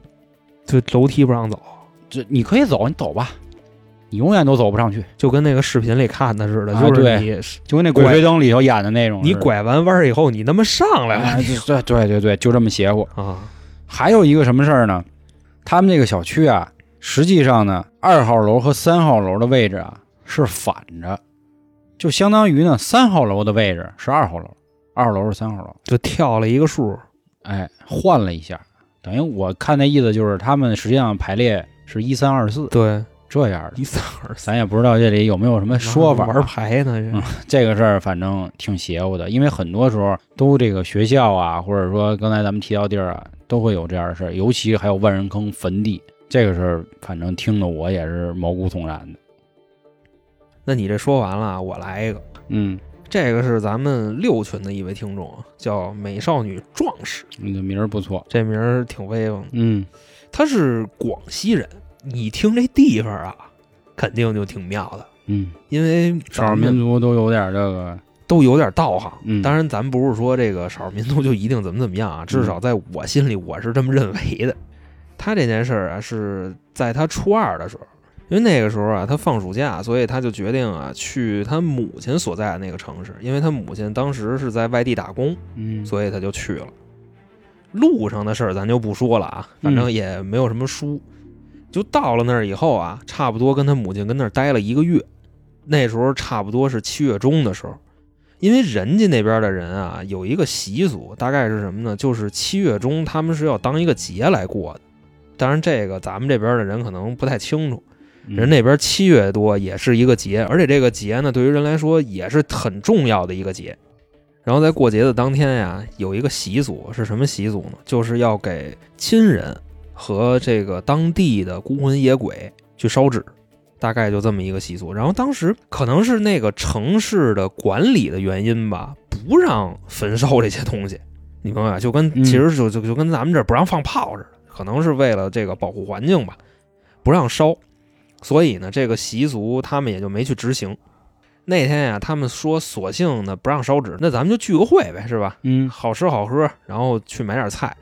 这楼梯不让走，这你可以走，你走吧，你永远都走不上去，就跟那个视频里看的似的，啊就是对你就跟那《鬼吹灯》里头演的那种。你拐完弯儿以后，你他妈上来了哎，对对对对，就这么邪乎。啊！还有一个什么事儿呢？他们这个小区啊，实际上呢，二号楼和三号楼的位置啊是反着，就相当于呢，三号楼的位置是二号楼，二号楼是三号楼，就跳了一个数，哎，换了一下，等于我看那意思就是他们实际上排列是一三二四对，这样的，一三二四。咱也不知道这里有没有什么说法。啊。玩牌呢，嗯这个事儿反正挺邪乎的，因为很多时候都这个学校啊，或者说刚才咱们提到地儿啊，都会有这样的事儿，尤其还有万人坑坟地，这个事儿反正听得我也是毛骨悚然的。那你这说完了，我来一个。嗯这个是咱们六群的一位听众啊，叫美少女壮士，你的名儿不错。这名儿挺威风。嗯，他是广西人，你听这地方啊，肯定就挺妙的，嗯，因为少数民族都有点这个，都有点道行。嗯当然，咱不是说这个少数民族就一定怎么怎么样啊，至少在我心里我是这么认为的。他这件事儿啊，是在他初二的时候，因为那个时候啊，他放暑假，所以他就决定啊去他母亲所在的那个城市，因为他母亲当时是在外地打工，嗯，所以他就去了。路上的事儿咱就不说了啊，反正也没有什么书。就到了那儿以后啊，差不多跟他母亲跟那儿待了一个月。那时候差不多是七月中的时候，因为人家那边的人啊有一个习俗，大概是什么呢？就是七月中他们是要当一个节来过的。当然，这个咱们这边的人可能不太清楚。嗯人那边七月多也是一个节，而且这个节呢，对于人来说也是很重要的一个节。然后在过节的当天呀，有一个习俗是什么习俗呢？就是要给亲人和这个当地的孤魂野鬼去烧纸，大概就这么一个习俗。然后当时可能是那个城市的管理的原因吧，不让焚烧这些东西，你明白吧？就跟嗯其实就就就跟咱们这儿不让放炮似的，可能是为了这个保护环境吧，不让烧。所以呢，这个习俗他们也就没去执行。那天呀，他们说索性呢不让烧纸，那咱们就聚个会呗，是吧？嗯好吃好喝，然后去买点菜。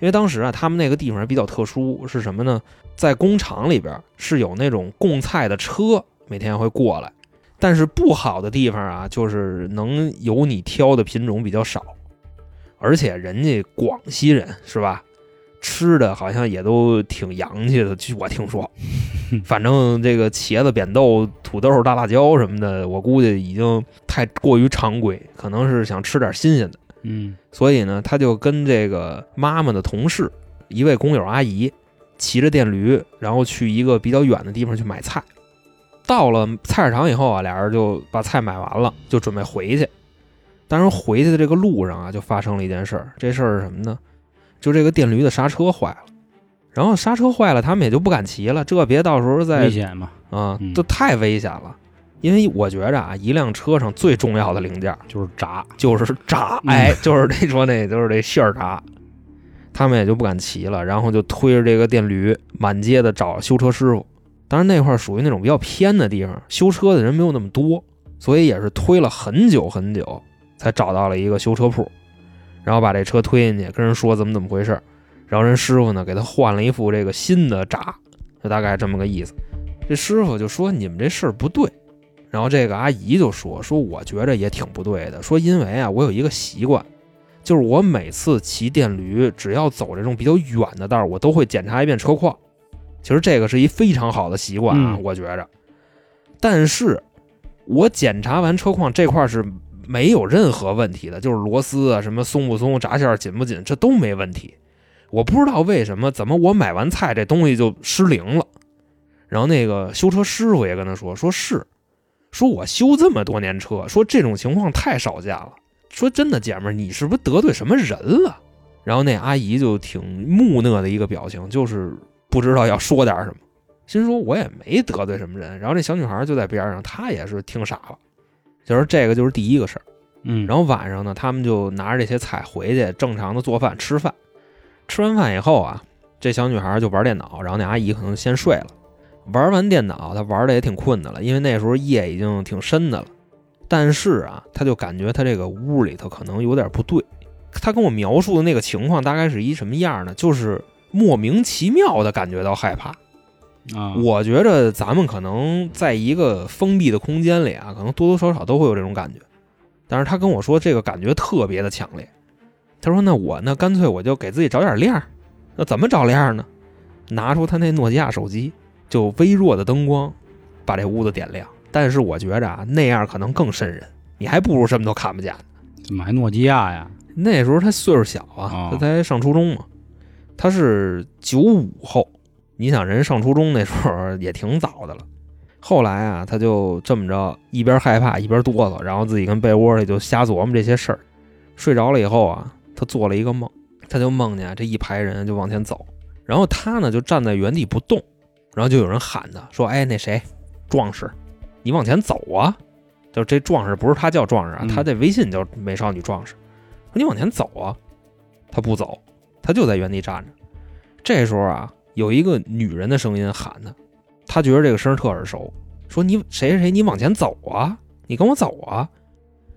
因为当时啊，他们那个地方比较特殊，是什么呢？在工厂里边是有那种供菜的车，每天会过来。但是不好的地方啊，就是能有你挑的品种比较少，而且人家广西人是吧？吃的好像也都挺洋气的，据我听说。反正这个茄子、扁豆、土豆、大辣椒什么的，我估计已经太过于常规，可能是想吃点新鲜的。嗯所以呢，他就跟这个妈妈的同事，一位工友阿姨，骑着电驴，然后去一个比较远的地方去买菜。到了菜市场以后啊，俩人就把菜买完了，就准备回去。当然，回去的这个路上啊，就发生了一件事儿。这事儿是什么呢？就这个电驴的刹车坏了，然后刹车坏了，他们也就不敢骑了，这别到时候再危险嘛，啊嗯，这太危险了。因为我觉着啊，一辆车上最重要的零件就是闸。就是闸，嗯哎，就是这说那，就是这线儿闸，他们也就不敢骑了，然后就推着这个电驴满街的找修车师傅。当然那块儿属于那种比较偏的地方，修车的人没有那么多，所以也是推了很久很久，才找到了一个修车铺，然后把这车推进去，跟人说怎么怎么回事，然后人师傅呢给他换了一副这个新的闸，就大概这么个意思。这师傅就说你们这事儿不对，然后这个阿姨就说：“说我觉着也挺不对的，说因为啊，我有一个习惯，就是我每次骑电驴，只要走这种比较远的道儿，我都会检查一遍车况。其实这个是一非常好的习惯啊，我觉着。但是，我检查完车况这块儿是没有任何问题的，就是螺丝啊什么松不松、闸线紧不紧，这都没问题。我不知道为什么，怎么我买完菜这东西就失灵了。然后那个修车师傅也跟他说，说是。”说我修这么多年车，说这种情况太少见了。说真的，姐们儿，你是不是得罪什么人了？然后那阿姨就挺木讷的一个表情，就是不知道要说点什么，心说我也没得罪什么人。然后这小女孩就在边上，她也是听傻了。就是这个就是第一个事儿。嗯，然后晚上呢，他们就拿着这些菜回去，正常的做饭吃饭。吃完饭以后啊，这小女孩就玩电脑，然后那阿姨可能先睡了。玩完电脑，她玩的也挺困的了，因为那时候夜已经挺深的了。但是啊，她就感觉她这个屋里头可能有点不对。她跟我描述的那个情况大概是一什么样呢？就是莫名其妙的感觉到害怕。啊，我觉着咱们可能在一个封闭的空间里啊，可能多多少少都会有这种感觉。但是他跟我说这个感觉特别的强烈。他说：“那我那干脆我就给自己找点亮儿。那怎么找亮儿呢？拿出他那诺基亚手机，就微弱的灯光把这屋子点亮。但是我觉着啊，那样可能更瘆人，你还不如什么都看不见。怎么还诺基亚呀？那时候他岁数小啊哦，他才上初中嘛，他是九五后，你想人上初中那时候也挺早的了。后来啊，他就这么着，一边害怕一边哆嗦，然后自己跟被窝里就瞎琢磨这些事儿。睡着了以后啊，他做了一个梦，他就梦见啊这一排人就往前走，然后他呢就站在原地不动，然后就有人喊他说：“哎，那谁，壮士，你往前走啊！”就这壮士不是他叫壮士啊，嗯他这微信叫美少女壮士。说你往前走啊，他不走，他就在原地站着。这时候啊，有一个女人的声音喊他，他觉得这个声特耳熟，说你谁谁谁，你往前走啊，你跟我走啊。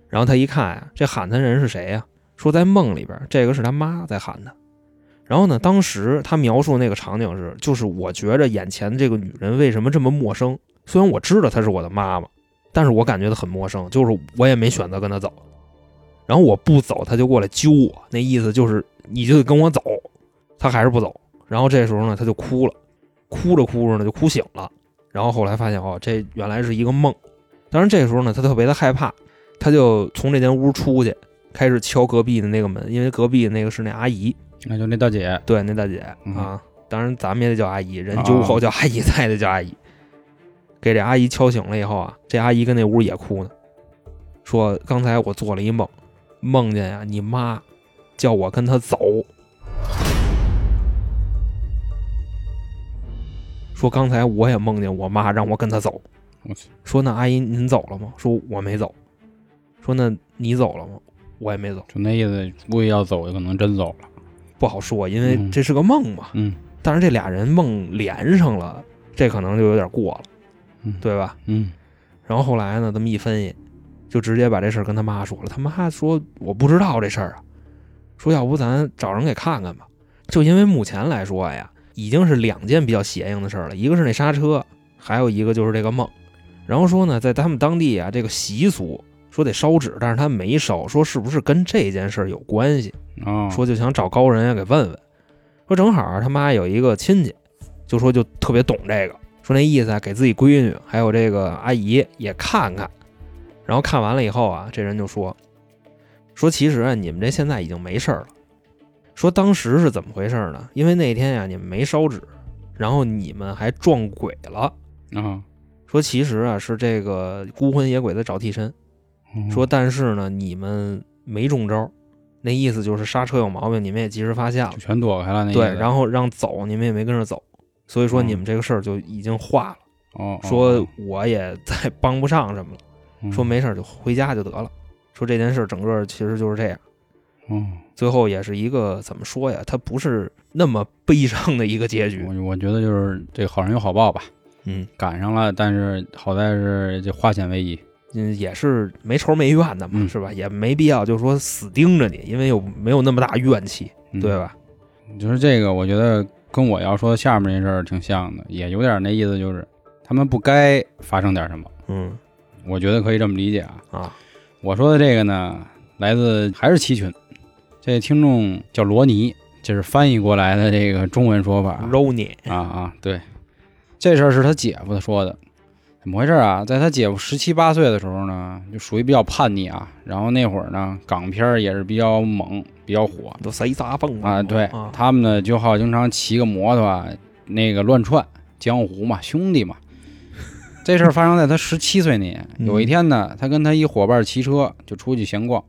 然后他一看呀、这喊他人是谁呀、说在梦里边，这个是他妈在喊他。然后呢，当时他描述那个场景是，就是我觉着眼前这个女人为什么这么陌生？虽然我知道她是我的妈妈，但是我感觉她很陌生，就是我也没选择跟她走。然后我不走，她就过来揪我，那意思就是你就得跟我走，她还是不走。然后这时候呢，他就哭了，哭着哭着呢就哭醒了。然后后来发现哦，这原来是一个梦。当然这时候呢，他特别的害怕，他就从这间屋出去，开始敲隔壁的那个门，因为隔壁的那个是那阿姨，那就那大姐，对，那大姐嗯啊，当然咱们也得叫阿姨，人酒后叫阿姨，咱也得叫阿姨。给这阿姨敲醒了以后啊，这阿姨跟那屋也哭呢，说刚才我做了一梦，梦见呀、你妈叫我跟她走，说刚才我也梦见我妈让我跟她走，我去，说那阿姨您走了吗？说我没走，说那你走了吗？我也没走，就那意思，估计要走，有可能真走了。不好说，因为嗯这是个梦嘛。嗯但是这俩人梦连上了，这可能就有点过了，嗯对吧？嗯然后后来呢，这么一分析，就直接把这事儿跟他妈说了。他妈说我不知道这事儿啊，说要不咱找人给看看吧。就因为目前来说呀，已经是两件比较邪性的事儿了，一个是那刹车，还有一个就是这个梦。然后说呢，在他们当地啊，这个习俗说得烧纸，但是他没烧，说是不是跟这件事儿有关系？哦，说就想找高人啊给问问，说正好他妈有一个亲戚，就说就特别懂这个，说那意思啊，给自己闺女还有这个阿姨也看看，然后看完了以后啊，这人就说，说其实啊，你们这现在已经没事儿了，说当时是怎么回事呢？因为那天呀、你们没烧纸，然后你们还撞鬼了，啊，说其实啊是这个孤魂野鬼在找替身，嗯说但是呢你们没中招，那意思就是刹车有毛病，你们也及时发现了。全躲开了那。对，然后让走，你们也没跟着走，所以说嗯你们这个事儿就已经化了。哦，哦说我也再帮不上什么了，嗯说没事就回家就得了。说这件事儿整个其实就是这样，哦，最后也是一个怎么说呀？它不是那么悲伤的一个结局。我我觉得就是这好人有好报吧，嗯赶上了，但是好在是这化险为夷。嗯，也是没仇没怨的嘛，嗯是吧？也没必要就说死盯着你，因为又没有那么大怨气，嗯对？吧？就是这个，我觉得跟我要说下面这事儿挺像的，也有点那意思，就是他们不该发生点什么。嗯我觉得可以这么理解啊。啊，我说的这个呢，来自还是七群，这听众叫罗尼，这是翻译过来的这个中文说法罗尼，啊啊，对，这事儿是他姐夫说的。怎么回事啊？在他姐夫十七八岁的时候呢，就属于比较叛逆啊。然后那会儿呢，港片儿也是比较猛、比较火都谁撒蹦啊。对啊，他们呢，就好经常骑个摩托啊，那个乱窜，江湖嘛，兄弟嘛。这事儿发生在他十七岁那年。嗯有一天呢，他跟他一伙伴骑车就出去闲逛，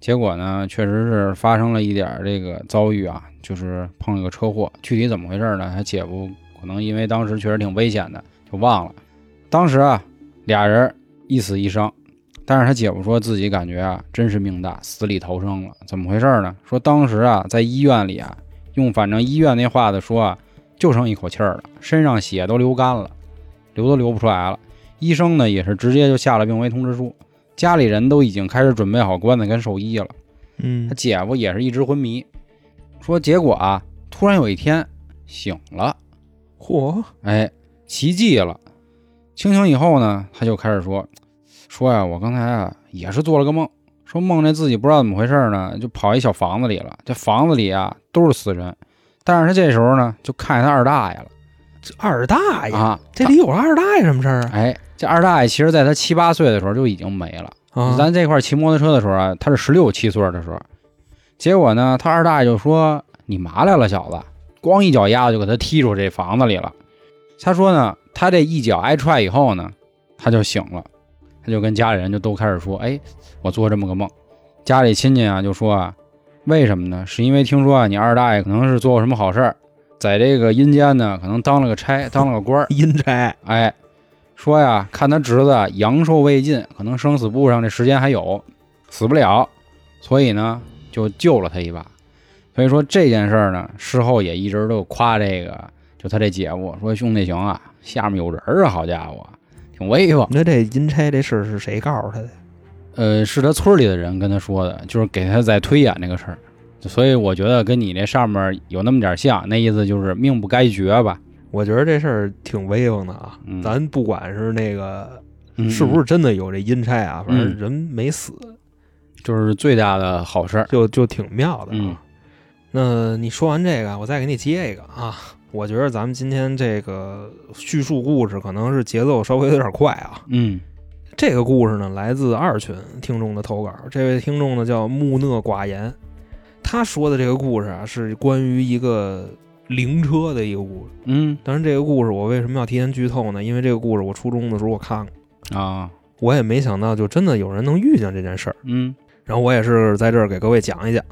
结果呢，确实是发生了一点这个遭遇啊，就是碰了个车祸。具体怎么回事呢？他姐夫可能因为当时确实挺危险的，就忘了。当时啊，俩人一死一伤，但是他姐夫说自己感觉啊，真是命大，死里逃生了。怎么回事呢？说当时啊，在医院里啊，用反正医院那话的说啊，就剩一口气儿了，身上血都流干了，流都流不出来了。医生呢也是直接就下了病危通知书，家里人都已经开始准备好棺材跟寿衣了。嗯他姐夫也是一直昏迷，说结果啊，突然有一天醒了，嚯，哎，奇迹了。清醒以后呢，他就开始说，说呀，我刚才啊也是做了个梦，说梦见自己不知道怎么回事呢，就跑一小房子里了。这房子里啊都是死人，但是他这时候呢就看见他二大爷了这二大爷，啊，这里有二大爷什么事儿啊？哎，这二大爷其实在他七八岁的时候就已经没了。啊，咱这块儿骑摩托车的时候啊，他是十六七岁的时候，结果呢，他二大爷就说：“你麻来了，小子！”光一脚丫子就给他踢出这房子里了。他说呢，他这一脚挨踹以后呢，他就醒了，他就跟家里人就都开始说：“哎，我做这么个梦。”家里亲戚啊就说啊，为什么呢？是因为听说啊，你二大爷可能是做过什么好事儿，在这个阴间呢，可能当了个差，当了个官儿。阴差，哎，说呀，看他侄子阳寿未尽，可能生死簿上这时间还有，死不了，所以呢就救了他一把。所以说这件事儿呢，事后也一直都夸这个，就他这姐夫说兄弟行啊，下面有人儿啊，好家伙，挺威风。那这阴差这事儿是谁告诉他的？呃，是他村里的人跟他说的，就是给他在推演这个事儿。所以我觉得跟你这上面有那么点像，那意思就是命不该绝吧。我觉得这事儿挺威风的啊。嗯咱不管是那个嗯是不是真的有这阴差啊，反正嗯人没死，就是最大的好事儿？就就挺妙的嗯啊。那你说完这个，我再给你接一个啊。我觉得咱们今天这个叙述故事可能是节奏稍微有点快啊。嗯这个故事呢，来自二群听众的投稿。这位听众呢叫木讷寡言，他说的这个故事啊，是关于一个灵车的一个故事。嗯当然，这个故事我为什么要提前剧透呢？因为这个故事我初中的时候我看过，啊我也没想到就真的有人能遇见这件事儿。嗯然后我也是在这儿给各位讲一讲。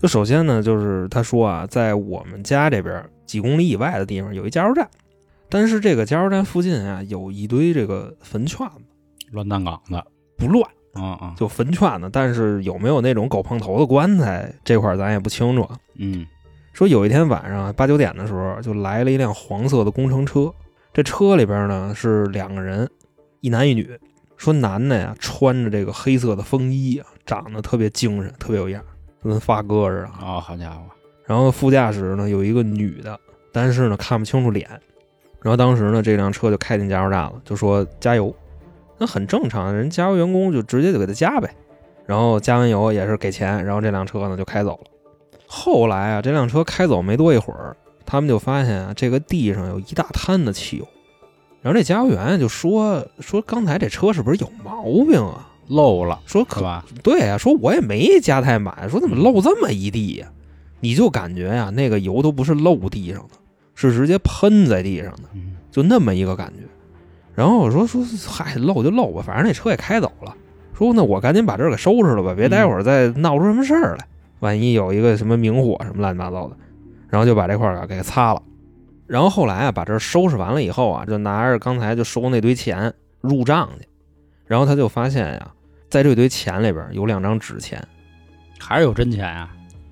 就首先呢，就是他说啊，在我们家这边几公里以外的地方有一加油站，但是这个加油站附近啊有一堆这个坟圈子，乱葬岗的。不乱。啊啊就坟圈子，但是有没有那种狗碰头的棺材这块儿咱也不清楚啊。嗯说有一天晚上八九点的时候，就来了一辆黄色的工程车，这车里边呢是两个人，一男一女。说男的呀穿着这个黑色的风衣啊，长得特别精神，特别有样儿，跟发哥似的啊。哦，好家伙，然后副驾驶呢有一个女的，但是呢看不清楚脸。然后当时呢这辆车就开进加油站了，就说加油，那很正常，人加油员工就直接就给他加呗。然后加完油也是给钱，然后这辆车呢就开走了。后来啊，这辆车开走没多一会儿，他们就发现啊，这个地上有一大滩的汽油。然后这加油员就说说刚才这车是不是有毛病啊？漏了说可吧？对呀、说我也没加太满，说怎么漏这么一地呀、你就感觉呀、那个油都不是漏地上的，是直接喷在地上的，嗯就那么一个感觉。然后我说说，嗨，漏就漏吧，反正那车也开走了。说那我赶紧把这儿给收拾了吧，别待会儿再闹出什么事儿来，万一有一个什么明火什么乱七八糟的。然后就把这块儿啊给擦了。然后后来啊，把这儿收拾完了以后啊，就拿着刚才就收那堆钱入账去。然后他就发现呀、在这堆钱里边有两张纸钱，还是有真钱啊！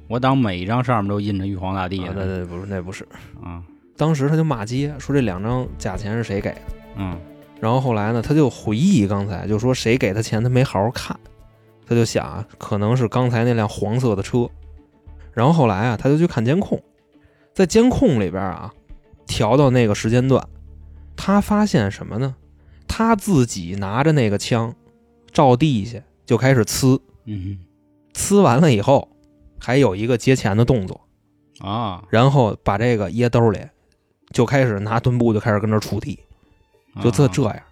我当每一张上面都印着玉皇大帝呢。那不是那不是。啊当时他就骂街，说这两张假钱是谁给的。嗯然后后来呢，他就回忆刚才就说谁给他钱，他没好好看，他就想啊，可能是刚才那辆黄色的车。然后后来啊，他就去看监控，在监控里边啊，调到那个时间段，他发现什么呢？他自己拿着那个枪，照地下就开始呲，嗯呲完了以后，还有一个接钱的动作，啊，然后把这个掖兜里，就开始拿墩布就开始跟这儿锄地。就这啊这样。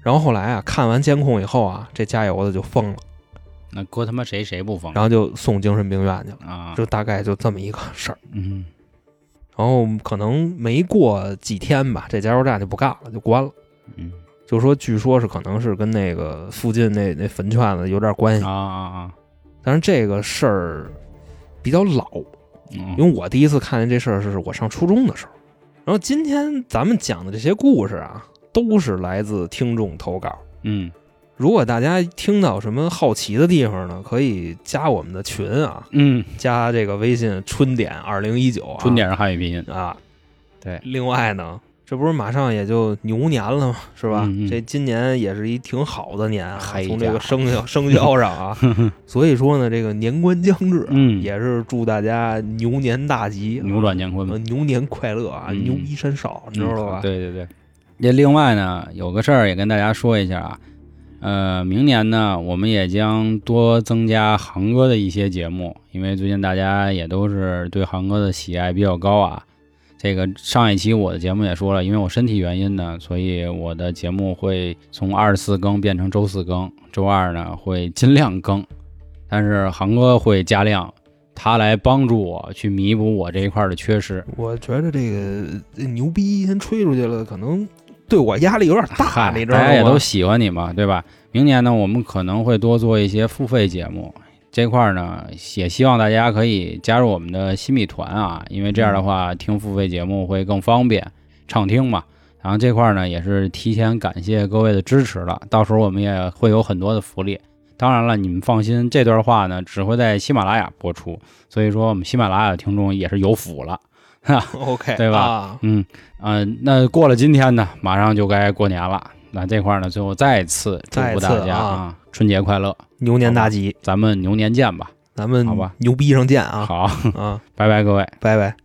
然后后来啊，看完监控以后啊，这加油的就疯了，那搁他妈谁谁不疯然后就送精神病院去了。啊？就大概就这么一个事儿。嗯然后可能没过几天吧，这加油站就不干了，就关了。嗯就说据说是可能是跟那个附近那那坟圈子有点关系啊，啊啊，但是这个事儿比较老，嗯因为我第一次看见这事儿是我上初中的时候。然后今天咱们讲的这些故事啊，都是来自听众投稿。嗯如果大家听到什么好奇的地方呢，可以加我们的群啊，嗯，加这个微信“春点二零一九”啊，春点是汉语拼音，啊。对另外呢，这不是马上也就牛年了嘛？是吧？嗯嗯这今年也是一挺好的年啊，嘿从这个生肖 生肖上啊，所以说呢，这个年关将至啊，嗯也是祝大家牛年大吉，扭转乾坤牛年快乐啊，嗯牛逼山少，你知道吧？嗯对对对。这另外呢，有个事儿也跟大家说一下啊，呃，明年呢，我们也将多增加航哥的一些节目，因为最近大家也都是对航哥的喜爱比较高啊。这个上一期我的节目也说了，因为我身体原因呢，所以我的节目会从二十四更变成周四更，周二呢会尽量更，但是航哥会加量，他来帮助我去弥补我这一块的缺失。我觉得这个牛逼先吹出去了，可能对我压力有点大，嗨你知道吗？大家也都喜欢你嘛，对吧？明年呢，我们可能会多做一些付费节目，这块儿呢，也希望大家可以加入我们的新米团啊，因为这样的话，听付费节目会更方便，畅听嘛。然后这块儿呢，也是提前感谢各位的支持了。到时候我们也会有很多的福利。当然了，你们放心，这段话呢只会在喜马拉雅播出，所以说我们喜马拉雅的听众也是有福了，哈。OK，对吧啊嗯呃，那过了今天呢，马上就该过年了。那这块儿呢，最后再次祝福大家啊春节快乐，牛年大吉，咱们牛年见吧。咱们好吧牛逼上见啊好，啊！拜拜各位。拜拜。